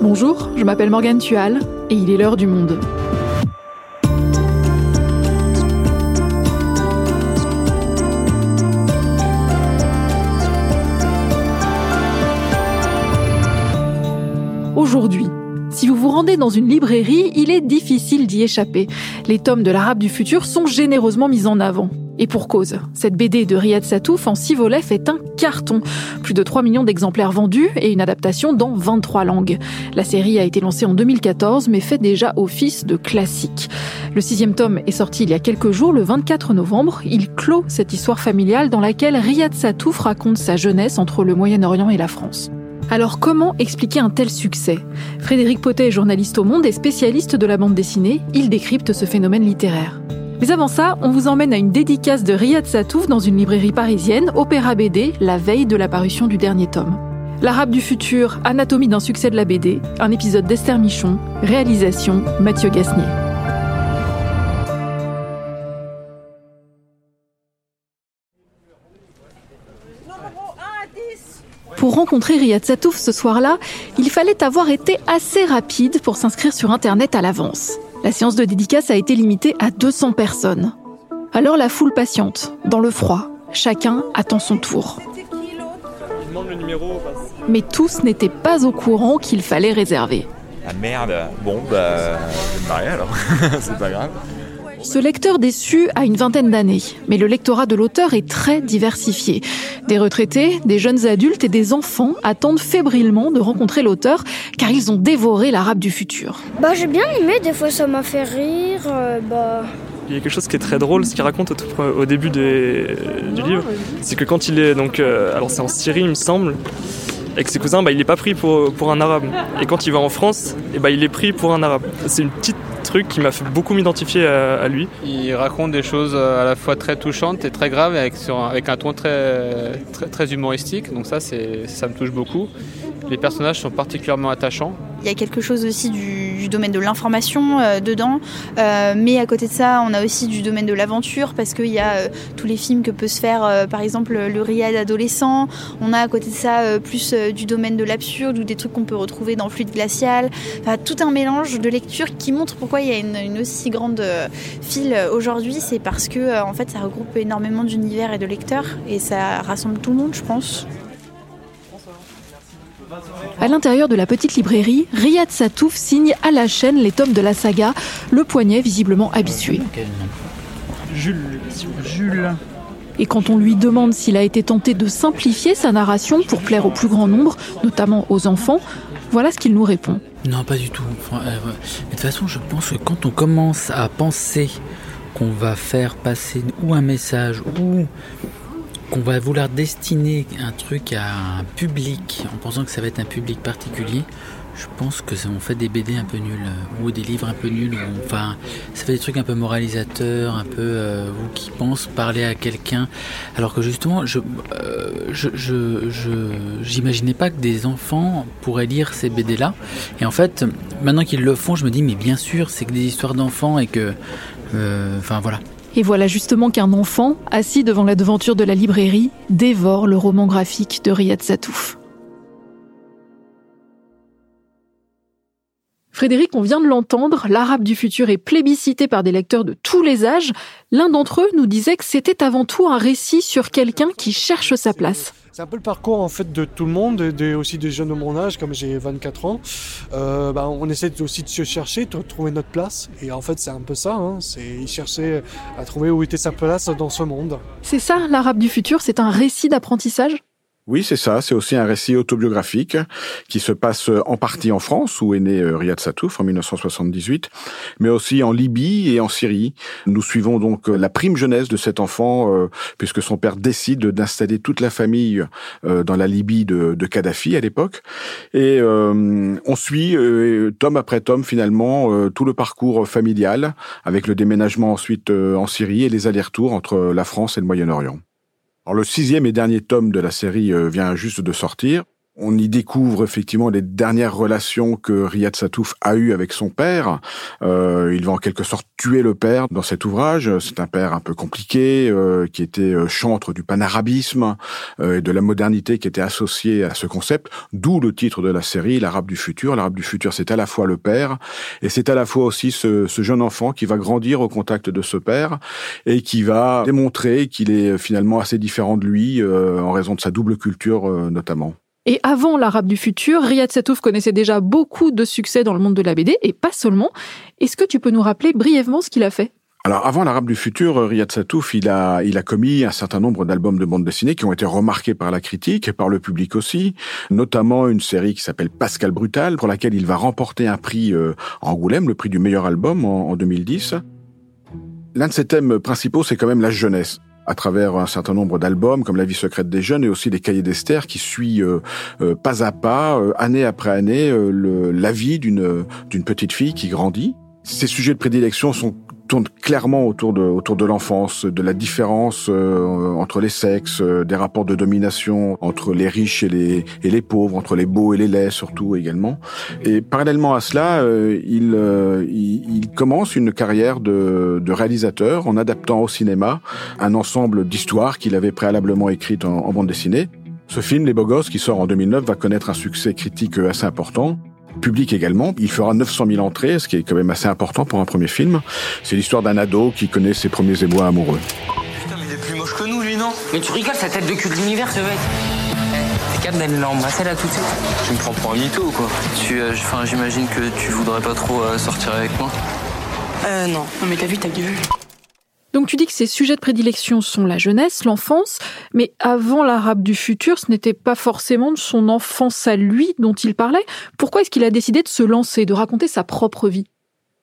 Bonjour, je m'appelle Morgane Tual et il est l'heure du monde. Aujourd'hui, si vous vous rendez dans une librairie, il est difficile d'y échapper. Les tomes de l'Arabe du futur sont généreusement mis en avant. Et pour cause, cette BD de Riyad Satouf en six volets un carton. Plus de 3 millions d'exemplaires vendus et une adaptation dans 23 langues. La série a été lancée en 2014 mais fait déjà office de classique. Le sixième tome est sorti il y a quelques jours, le 24 novembre. Il clôt cette histoire familiale dans laquelle Riyad Satouf raconte sa jeunesse entre le Moyen-Orient et la France. Alors comment expliquer un tel succès? Frédéric Potet est journaliste au Monde et spécialiste de la bande dessinée. Il décrypte ce phénomène littéraire. Mais avant ça, on vous emmène à une dédicace de Riyad Satouf dans une librairie parisienne, Opéra BD, la veille de la parution du dernier tome. L'Arabe du futur, anatomie d'un succès de la BD, un épisode d'Esther Michon, réalisation Mathieu Gasnier. Pour rencontrer Riyad Satouf ce soir-là, il fallait avoir été assez rapide pour s'inscrire sur Internet à l'avance. La séance de dédicace a été limitée à 200 personnes. Alors la foule patiente, dans le froid. Chacun attend son tour. Mais tous n'étaient pas au courant qu'il fallait réserver. Ah merde, bon bah je vais me marier alors, c'est pas grave. Ce lecteur déçu a une vingtaine d'années, mais le lectorat de l'auteur est très diversifié. Des retraités, des jeunes adultes et des enfants attendent fébrilement de rencontrer l'auteur car ils ont dévoré l'arabe du futur. Bah j'ai bien aimé, des fois ça m'a fait rire, euh, bah... Il y a quelque chose qui est très drôle, ce qu'il raconte au, au début des, du livre, c'est que quand il est donc, euh, alors c'est en Syrie il me semble, avec ses cousins, bah, il n'est pas pris pour, un arabe. Et quand il va en France, et eh bah, il est pris pour un arabe. C'est une petite truc qui m'a fait beaucoup m'identifier à, lui. Il raconte des choses à la fois très touchantes et très graves avec, avec un ton très, très, très humoristique. Donc ça, ça me touche beaucoup. Les personnages sont particulièrement attachants. Il y a quelque chose aussi du, domaine de l'information euh, dedans, euh, mais à côté de ça, on a aussi du domaine de l'aventure parce qu'il y a euh, tous les films que peut se faire, par exemple le Riad adolescent. On a à côté de ça plus du domaine de l'absurde ou des trucs qu'on peut retrouver dans Fluide glacial. Enfin, tout un mélange de lecture qui montre pourquoi il y a une, une aussi grande file aujourd'hui. C'est parce que en fait, ça regroupe énormément d'univers et de lecteurs et ça rassemble tout le monde, je pense. À l'intérieur de la petite librairie, Riyad Satouf signe à la chaîne les tomes de la saga, le poignet visiblement habitué. Jules. Jules. Et quand on lui demande s'il a été tenté de simplifier sa narration pour plaire au plus grand nombre, notamment aux enfants, voilà ce qu'il nous répond. Non, pas du tout. Euh, de toute façon, je pense que quand on commence à penser qu'on va faire passer ou un message ou qu'on va vouloir destiner un truc à un public en pensant que ça va être un public particulier, je pense que ça, on fait des BD un peu nuls euh, ou des livres un peu nuls. enfin, ça fait des trucs un peu moralisateurs, un peu euh, ou qui pensent parler à quelqu'un, alors que justement, je, euh, j'imaginais pas que des enfants pourraient lire ces BD là. Et en fait, maintenant qu'ils le font, je me dis mais bien sûr, c'est que des histoires d'enfants et que, enfin voilà. Et voilà justement qu'un enfant, assis devant la devanture de la librairie, dévore le roman graphique de Riyad Satouf. Frédéric, on vient de l'entendre, l'arabe du futur est plébiscité par des lecteurs de tous les âges. L'un d'entre eux nous disait que c'était avant tout un récit sur quelqu'un qui cherche sa place. C'est un peu le parcours en fait de tout le monde, et aussi des jeunes de mon âge, comme j'ai 24 ans. Euh, bah, on essaie aussi de se chercher, de trouver notre place. Et en fait, c'est un peu ça. Hein. C'est il cherchait à trouver où était sa place dans ce monde. C'est ça, l'arabe du futur. C'est un récit d'apprentissage? Oui, c'est ça. C'est aussi un récit autobiographique qui se passe en partie en France, où est né euh, Riyad Satouf en 1978, mais aussi en Libye et en Syrie. Nous suivons donc euh, la prime jeunesse de cet enfant, euh, puisque son père décide d'installer toute la famille dans la Libye de, de Kadhafi à l'époque. Et on suit, tome après tome, finalement, tout le parcours familial, avec le déménagement ensuite en Syrie et les allers-retours entre la France et le Moyen-Orient. Alors le sixième et dernier tome de la série euh, vient juste de sortir. On y découvre effectivement les dernières relations que Riyad Satouf a eues avec son père. Euh, il va en quelque sorte tuer le père dans cet ouvrage. C'est un père un peu compliqué, euh, qui était euh, chantre du panarabisme euh, et de la modernité qui était associée à ce concept, d'où le titre de la série, l'arabe du futur. L'arabe du futur, c'est à la fois le père et c'est à la fois aussi ce, ce jeune enfant qui va grandir au contact de ce père et qui va démontrer qu'il est finalement assez différent de lui en raison de sa double culture notamment. Et avant l'Arabe du futur, Riyad Satouf connaissait déjà beaucoup de succès dans le monde de la BD, et pas seulement. Est-ce que tu peux nous rappeler brièvement ce qu'il a fait? Alors avant l'Arabe du futur, Riyad Satouf, il a, il a commis un certain nombre d'albums de bande dessinée qui ont été remarqués par la critique et par le public aussi, notamment une série qui s'appelle Pascal Brutal, pour laquelle il va remporter un prix euh, Angoulême, le prix du meilleur album en 2010. L'un de ses thèmes principaux, c'est quand même la jeunesse à travers un certain nombre d'albums comme La vie secrète des jeunes et aussi les cahiers d'Esther qui suit euh, euh, pas à pas, euh, année après année, la vie d'une d'une petite fille qui grandit. Ces sujets de prédilection sont tourne clairement autour de autour de l'enfance, de la différence euh, entre les sexes, euh, des rapports de domination entre les riches et les et les pauvres, entre les beaux et les laids surtout également. Et parallèlement à cela, euh, il, il, il commence une carrière de, de réalisateur en adaptant au cinéma un ensemble d'histoires qu'il avait préalablement écrites en, en bande dessinée. Ce film, Les Beaux Gosses, qui sort en 2009, va connaître un succès critique assez important public également. Il fera 900 000 entrées, ce qui est quand même assez important pour un premier film. C'est l'histoire d'un ado qui connaît ses premiers ébois amoureux. Putain, mais il est plus moche que nous, lui, non Mais tu rigoles, sa tête de cul de l'univers, ce mec T'es capable d'aller l'embrasser là tout de suite Tu me prends pour un mytho ou quoi Tu, euh, enfin, j'imagine que tu voudrais pas trop euh, sortir avec moi. Euh, non. Non, mais t'as vu, t'as vu. Donc tu dis que ses sujets de prédilection sont la jeunesse, l'enfance, mais avant l'arabe du futur, ce n'était pas forcément de son enfance à lui dont il parlait. Pourquoi est-ce qu'il a décidé de se lancer, de raconter sa propre vie?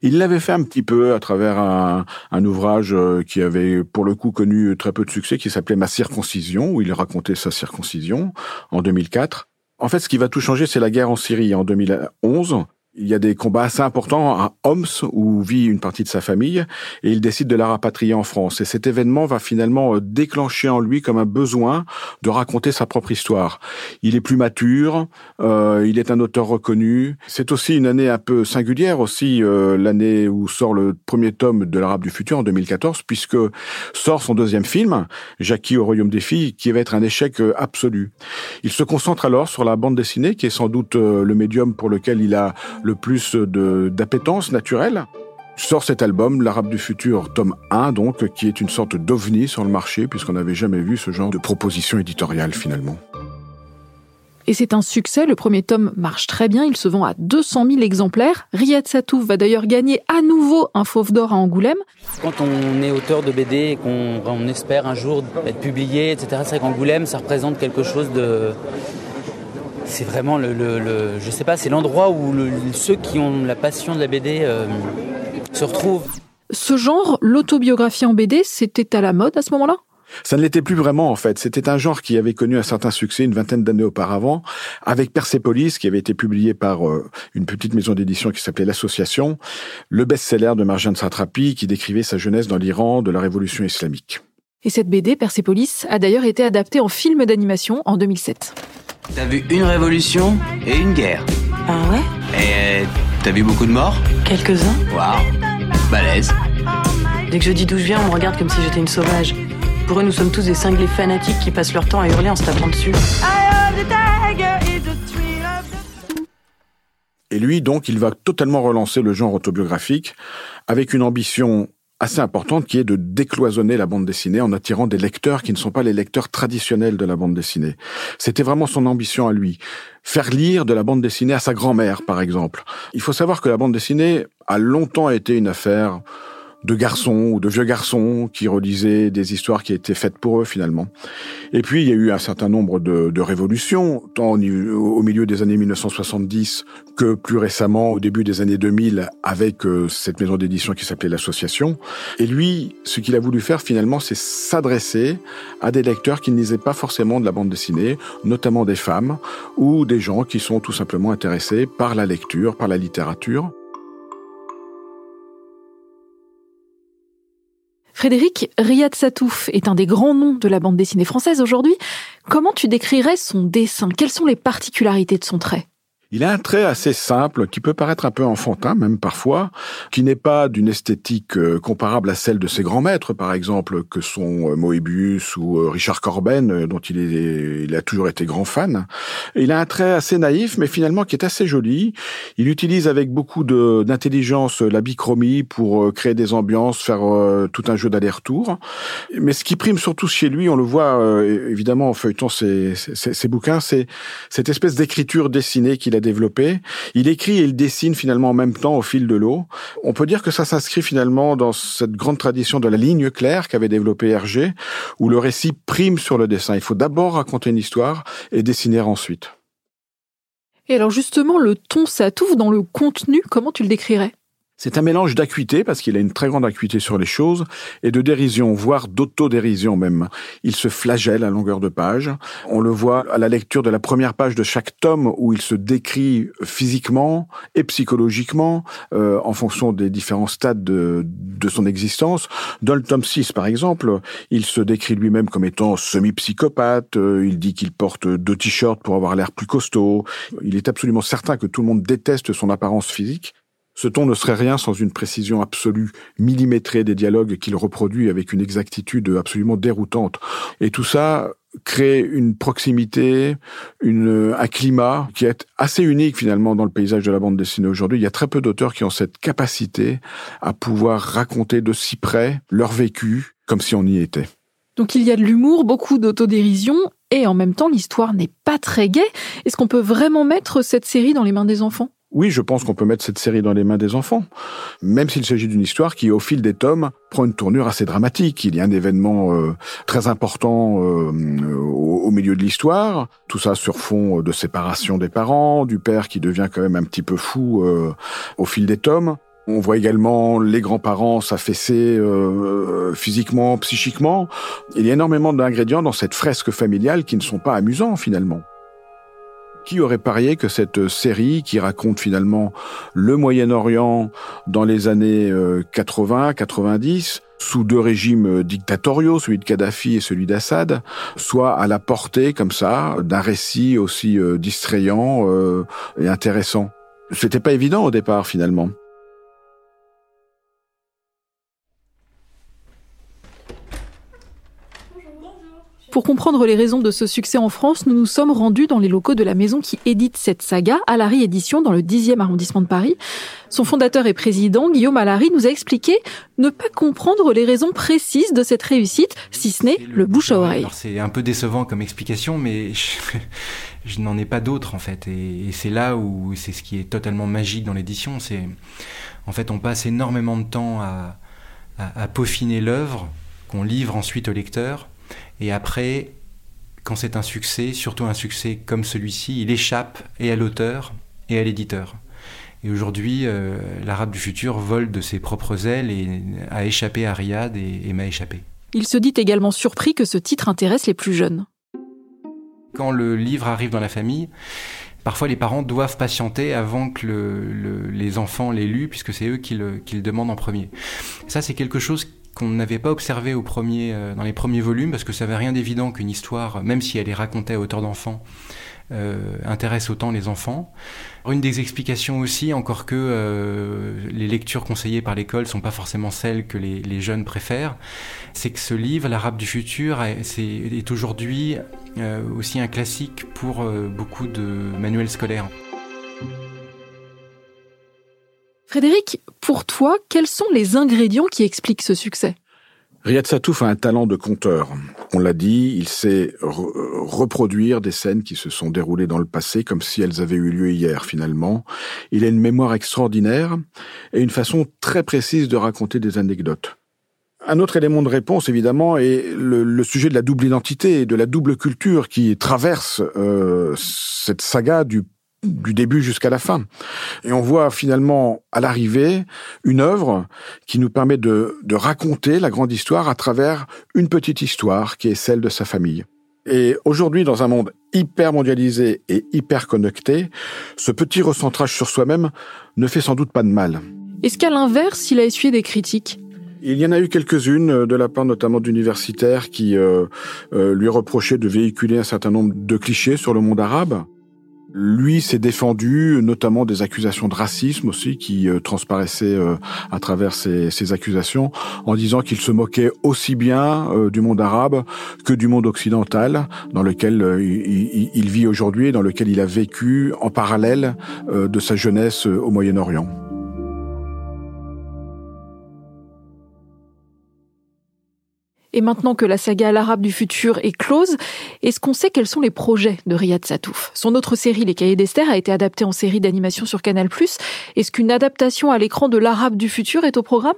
Il l'avait fait un petit peu à travers un, un, ouvrage euh, qui avait pour le coup connu très peu de succès, qui s'appelait Ma circoncision, où il racontait sa circoncision en 2004. En fait, ce qui va tout changer, c'est la guerre en Syrie en 2011. Il y a des combats assez importants à Homs, où vit une partie de sa famille, et il décide de la rapatrier en France. Et cet événement va finalement euh, déclencher en lui comme un besoin de raconter sa propre histoire. Il est plus mature, euh, il est un auteur reconnu. C'est aussi une année un peu singulière, aussi euh, l'année où sort le premier tome de l'Arabe du futur en 2014, puisque sort son deuxième film, Jackie au royaume des filles, qui va être un échec euh, absolu. Il se concentre alors sur la bande dessinée, qui est sans doute le médium pour lequel il a le plus d'appétence naturelle. Sort cet album, L'Arabe du futur, tome 1, donc, qui est une sorte d'ovni sur le marché, puisqu'on n'avait jamais vu ce genre de proposition éditoriale finalement. Et c'est un succès, le premier tome marche très bien, il se vend à 200 000 exemplaires. Riyad Satouf va d'ailleurs gagner à nouveau un fauve d'or à Angoulême. Quand on est auteur de BD et qu'on espère un jour être publié, etc., c'est vrai qu'Angoulême, ça représente quelque chose de c'est vraiment le, le, je sais pas, c'est l'endroit où ceux qui ont la passion de la BD euh, se retrouvent. Ce genre, l'autobiographie en BD, c'était à la mode à ce moment-là? Ça ne l'était plus vraiment en fait. C'était un genre qui avait connu un certain succès une vingtaine d'années auparavant, avec Persepolis, qui avait été publié par euh, une petite maison d'édition qui s'appelait l'Association, le best-seller de Marjane Satrapi, qui décrivait sa jeunesse dans l'Iran de la révolution islamique. Et cette BD, Persepolis, a d'ailleurs été adaptée en film d'animation en 2007. T'as vu une révolution et une guerre. Ah ouais? Et t'as vu beaucoup de morts? Quelques-uns. Waouh, balèze. Dès que je dis d'où je viens, on me regarde comme si j'étais une sauvage. Pour eux, nous sommes tous des cinglés fanatiques qui passent leur temps à hurler en se tapant dessus. Et lui, donc, il va totalement relancer le genre autobiographique avec une ambition assez importante qui est de décloisonner la bande dessinée en attirant des lecteurs qui ne sont pas les lecteurs traditionnels de la bande dessinée. C'était vraiment son ambition à lui. Faire lire de la bande dessinée à sa grand-mère, par exemple. Il faut savoir que la bande dessinée a longtemps été une affaire de garçons ou de vieux garçons qui relisaient des histoires qui étaient faites pour eux finalement. Et puis il y a eu un certain nombre de, de révolutions, tant au, milieu des années 1970 que plus récemment au début des années 2000 avec euh, cette maison d'édition qui s'appelait l'Association. Et lui, ce qu'il a voulu faire finalement, c'est s'adresser à des lecteurs qui ne lisaient pas forcément de la bande dessinée, notamment des femmes ou des gens qui sont tout simplement intéressés par la lecture, par la littérature. Frédéric, Riyad Satouf est un des grands noms de la bande dessinée française aujourd'hui. Comment tu décrirais son dessin? Quelles sont les particularités de son trait? Il a un trait assez simple, qui peut paraître un peu enfantin même parfois, qui n'est pas d'une esthétique euh, comparable à celle de ses grands maîtres, par exemple, que sont euh, Moebius ou euh, Richard Corben, dont il, est, il a toujours été grand fan. Il a un trait assez naïf, mais finalement qui est assez joli. Il utilise avec beaucoup d'intelligence la bichromie pour créer des ambiances, faire tout un jeu d'aller-retour. Mais ce qui prime surtout chez lui, on le voit évidemment en feuilletant ses, ses, ses bouquins, c'est cette espèce d'écriture dessinée qu'il a développé. Il écrit et il dessine finalement en même temps au fil de l'eau. On peut dire que ça s'inscrit finalement dans cette grande tradition de la ligne claire qu'avait développé Hergé, où le récit prime sur le dessin. Il faut d'abord raconter une histoire et dessiner ensuite. Et alors justement, le ton s'atouffe dans le contenu, comment tu le décrirais? C'est un mélange d'acuité, parce qu'il a une très grande acuité sur les choses, et de dérision, voire d'autodérision même. Il se flagelle à longueur de page. On le voit à la lecture de la première page de chaque tome, où il se décrit physiquement et psychologiquement, euh, en fonction des différents stades de, de son existence. Dans le tome 6, par exemple, il se décrit lui-même comme étant semi-psychopathe, euh, il dit qu'il porte deux t-shirts pour avoir l'air plus costaud. Il est absolument certain que tout le monde déteste son apparence physique, ce ton ne serait rien sans une précision absolue, millimétrée des dialogues qu'il reproduit avec une exactitude absolument déroutante. Et tout ça crée une proximité, une, un climat qui est assez unique finalement dans le paysage de la bande dessinée aujourd'hui. Il y a très peu d'auteurs qui ont cette capacité à pouvoir raconter de si près leur vécu comme si on y était. Donc il y a de l'humour, beaucoup d'autodérision, et en même temps l'histoire n'est pas très gaie. Est-ce qu'on peut vraiment mettre cette série dans les mains des enfants? Oui, je pense qu'on peut mettre cette série dans les mains des enfants, même s'il s'agit d'une histoire qui, au fil des tomes, prend une tournure assez dramatique. Il y a un événement euh, très important euh, au, milieu de l'histoire, tout ça sur fond de séparation des parents, du père qui devient quand même un petit peu fou euh, au fil des tomes. On voit également les grands-parents s'affaisser physiquement, psychiquement. Il y a énormément d'ingrédients dans cette fresque familiale qui ne sont pas amusants finalement. Qui aurait parié que cette série, qui raconte finalement le Moyen-Orient dans les années 80-90, euh, sous deux régimes euh, dictatoriaux, celui de Kadhafi et celui d'Assad, soit à la portée comme ça d'un récit aussi euh, distrayant et intéressant? C'était pas évident au départ finalement. Pour comprendre les raisons de ce succès en France, nous nous sommes rendus dans les locaux de la maison qui édite cette saga, Alary Édition, dans le 10e arrondissement de Paris. Son fondateur et président, Guillaume Alary, nous a expliqué ne pas comprendre les raisons précises de cette réussite, si ce n'est le, bouche à oreille. C'est un peu décevant comme explication, mais je, n'en ai pas d'autres en fait. Et, c'est là où c'est ce qui est totalement magique dans l'édition. C'est en fait on passe énormément de temps à peaufiner l'œuvre qu'on livre ensuite au lecteur et après, quand c'est un succès, surtout un succès comme celui-ci, il échappe et à l'auteur et à l'éditeur. Et aujourd'hui, euh, l'arabe du futur vole de ses propres ailes et a échappé à Riyad et, m'a échappé. Il se dit également surpris que ce titre intéresse les plus jeunes. Quand le livre arrive dans la famille, parfois les parents doivent patienter avant que les enfants l'aient lu, puisque c'est eux qui le, qui le demandent en premier. Ça, c'est quelque chose qu'on n'avait pas observé au premier, euh, dans les premiers volumes, parce que ça n'avait rien d'évident qu'une histoire, même si elle est racontée à hauteur d'enfant, euh, intéresse autant les enfants. Une des explications aussi, encore que euh, les lectures conseillées par l'école sont pas forcément celles que les, jeunes préfèrent, c'est que ce livre, L'Arabe du futur, est aujourd'hui aussi un classique pour beaucoup de manuels scolaires. Frédéric, pour toi, quels sont les ingrédients qui expliquent ce succès? Riyad Satouf a un talent de conteur. On l'a dit, il sait reproduire des scènes qui se sont déroulées dans le passé comme si elles avaient eu lieu hier finalement. Il a une mémoire extraordinaire et une façon très précise de raconter des anecdotes. Un autre élément de réponse, évidemment, est le, sujet de la double identité et de la double culture qui traverse euh, cette saga du du début jusqu'à la fin. Et on voit finalement à l'arrivée une œuvre qui nous permet de, de raconter la grande histoire à travers une petite histoire qui est celle de sa famille. Et aujourd'hui, dans un monde hyper mondialisé et hyper connecté, ce petit recentrage sur soi-même ne fait sans doute pas de mal. Est-ce qu'à l'inverse, il a essuyé des critiques? Il y en a eu quelques-unes euh, de la part notamment d'universitaires qui euh, euh, lui reprochaient de véhiculer un certain nombre de clichés sur le monde arabe. Lui s'est défendu notamment des accusations de racisme aussi qui euh, transparaissaient euh, à travers ces, accusations en disant qu'il se moquait aussi bien euh, du monde arabe que du monde occidental dans lequel il, il, vit aujourd'hui et dans lequel il a vécu en parallèle de sa jeunesse au Moyen-Orient. Et maintenant que la saga l'arabe du futur est close, est-ce qu'on sait quels sont les projets de Riyad Satouf? Son autre série, Les Cahiers d'Esther, a été adaptée en série d'animation sur Canal+. Est-ce qu'une adaptation à l'écran de l'arabe du futur est au programme?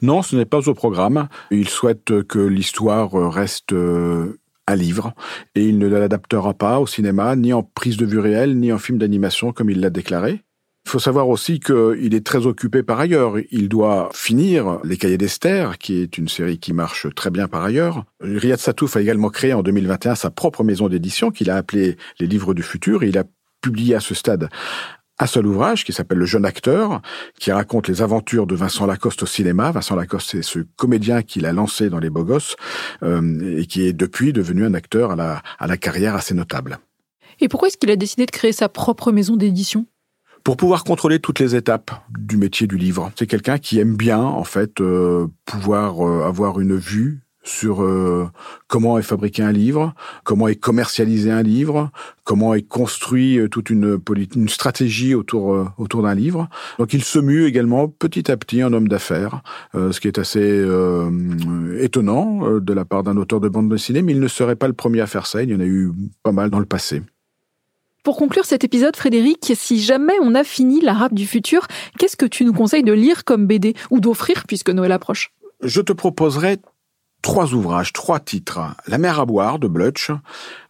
Non, ce n'est pas au programme. Il souhaite que l'histoire reste euh, un livre et il ne l'adaptera pas au cinéma, ni en prise de vue réelle, ni en film d'animation comme il l'a déclaré. Il faut savoir aussi qu'il est très occupé par ailleurs. Il doit finir Les Cahiers d'Esther, qui est une série qui marche très bien par ailleurs. Riyad Satouf a également créé en 2021 sa propre maison d'édition qu'il a appelée Les Livres du Futur. il a publié à ce stade un seul ouvrage qui s'appelle Le jeune acteur, qui raconte les aventures de Vincent Lacoste au cinéma. Vincent Lacoste, c'est ce comédien qu'il a lancé dans Les Beaux Gosses euh, et qui est depuis devenu un acteur à la, à la carrière assez notable. Et pourquoi est-ce qu'il a décidé de créer sa propre maison d'édition? Pour pouvoir contrôler toutes les étapes du métier du livre. C'est quelqu'un qui aime bien, en fait, euh, pouvoir euh, avoir une vue sur euh, comment est fabriqué un livre, comment est commercialisé un livre, comment est construit toute une, une stratégie autour autour d'un livre. Donc il se mue également petit à petit en homme d'affaires, ce qui est assez étonnant de la part d'un auteur de bande dessinée, mais il ne serait pas le premier à faire ça. Il y en a eu pas mal dans le passé. Pour conclure cet épisode, Frédéric, si jamais on a fini l'arabe du futur, qu'est-ce que tu nous conseilles de lire comme BD ou d'offrir puisque Noël approche? Je te proposerai trois ouvrages, trois titres. La mer à boire de Blutch.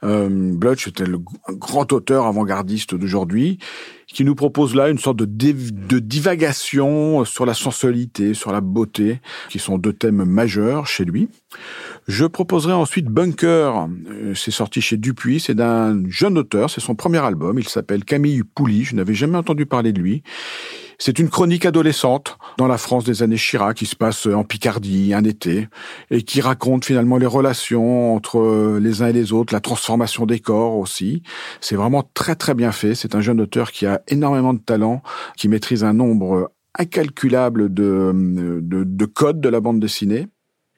Euh, Blutch était le grand auteur avant-gardiste d'aujourd'hui qui nous propose là une sorte de, de divagation sur la sensualité, sur la beauté, qui sont deux thèmes majeurs chez lui. Je proposerai ensuite Bunker. Euh, c'est sorti chez Dupuis. C'est d'un jeune auteur. C'est son premier album. Il s'appelle Camille Pouly. Je n'avais jamais entendu parler de lui. C'est une chronique adolescente dans la France des années Chirac qui se passe en Picardie un été et qui raconte finalement les relations entre les uns et les autres, la transformation des corps aussi. C'est vraiment très très bien fait. C'est un jeune auteur qui a énormément de talent, qui maîtrise un nombre incalculable de, de, de codes de la bande dessinée.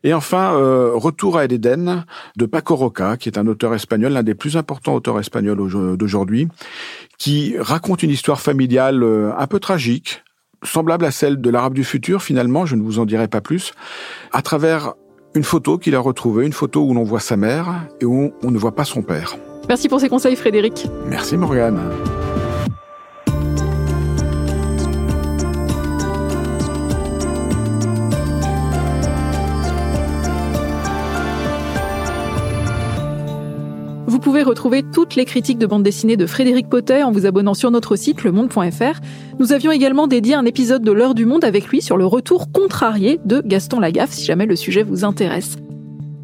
Et enfin, euh, Retour à Eden de Paco Roca, qui est un auteur espagnol, l'un des plus importants auteurs espagnols d'aujourd'hui, qui raconte une histoire familiale euh, un peu tragique, semblable à celle de l'Arabe du futur, finalement, je ne vous en dirai pas plus, à travers une photo qu'il a retrouvée, une photo où l'on voit sa mère et où on ne voit pas son père. Merci pour ces conseils, Frédéric. Merci, Morgane. Pouvez retrouver toutes les critiques de bande dessinée de Frédéric Potet en vous abonnant sur notre site lemonde.fr. Nous avions également dédié un épisode de l'heure du monde avec lui sur le retour contrarié de Gaston Lagaffe si jamais le sujet vous intéresse.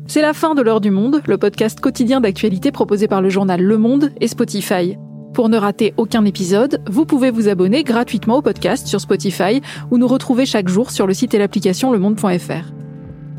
C'est la fin de l'heure du monde, le podcast quotidien d'actualité proposé par le journal Le Monde et Spotify. Pour ne rater aucun épisode, vous pouvez vous abonner gratuitement au podcast sur Spotify ou nous retrouver chaque jour sur le site et l'application lemonde.fr.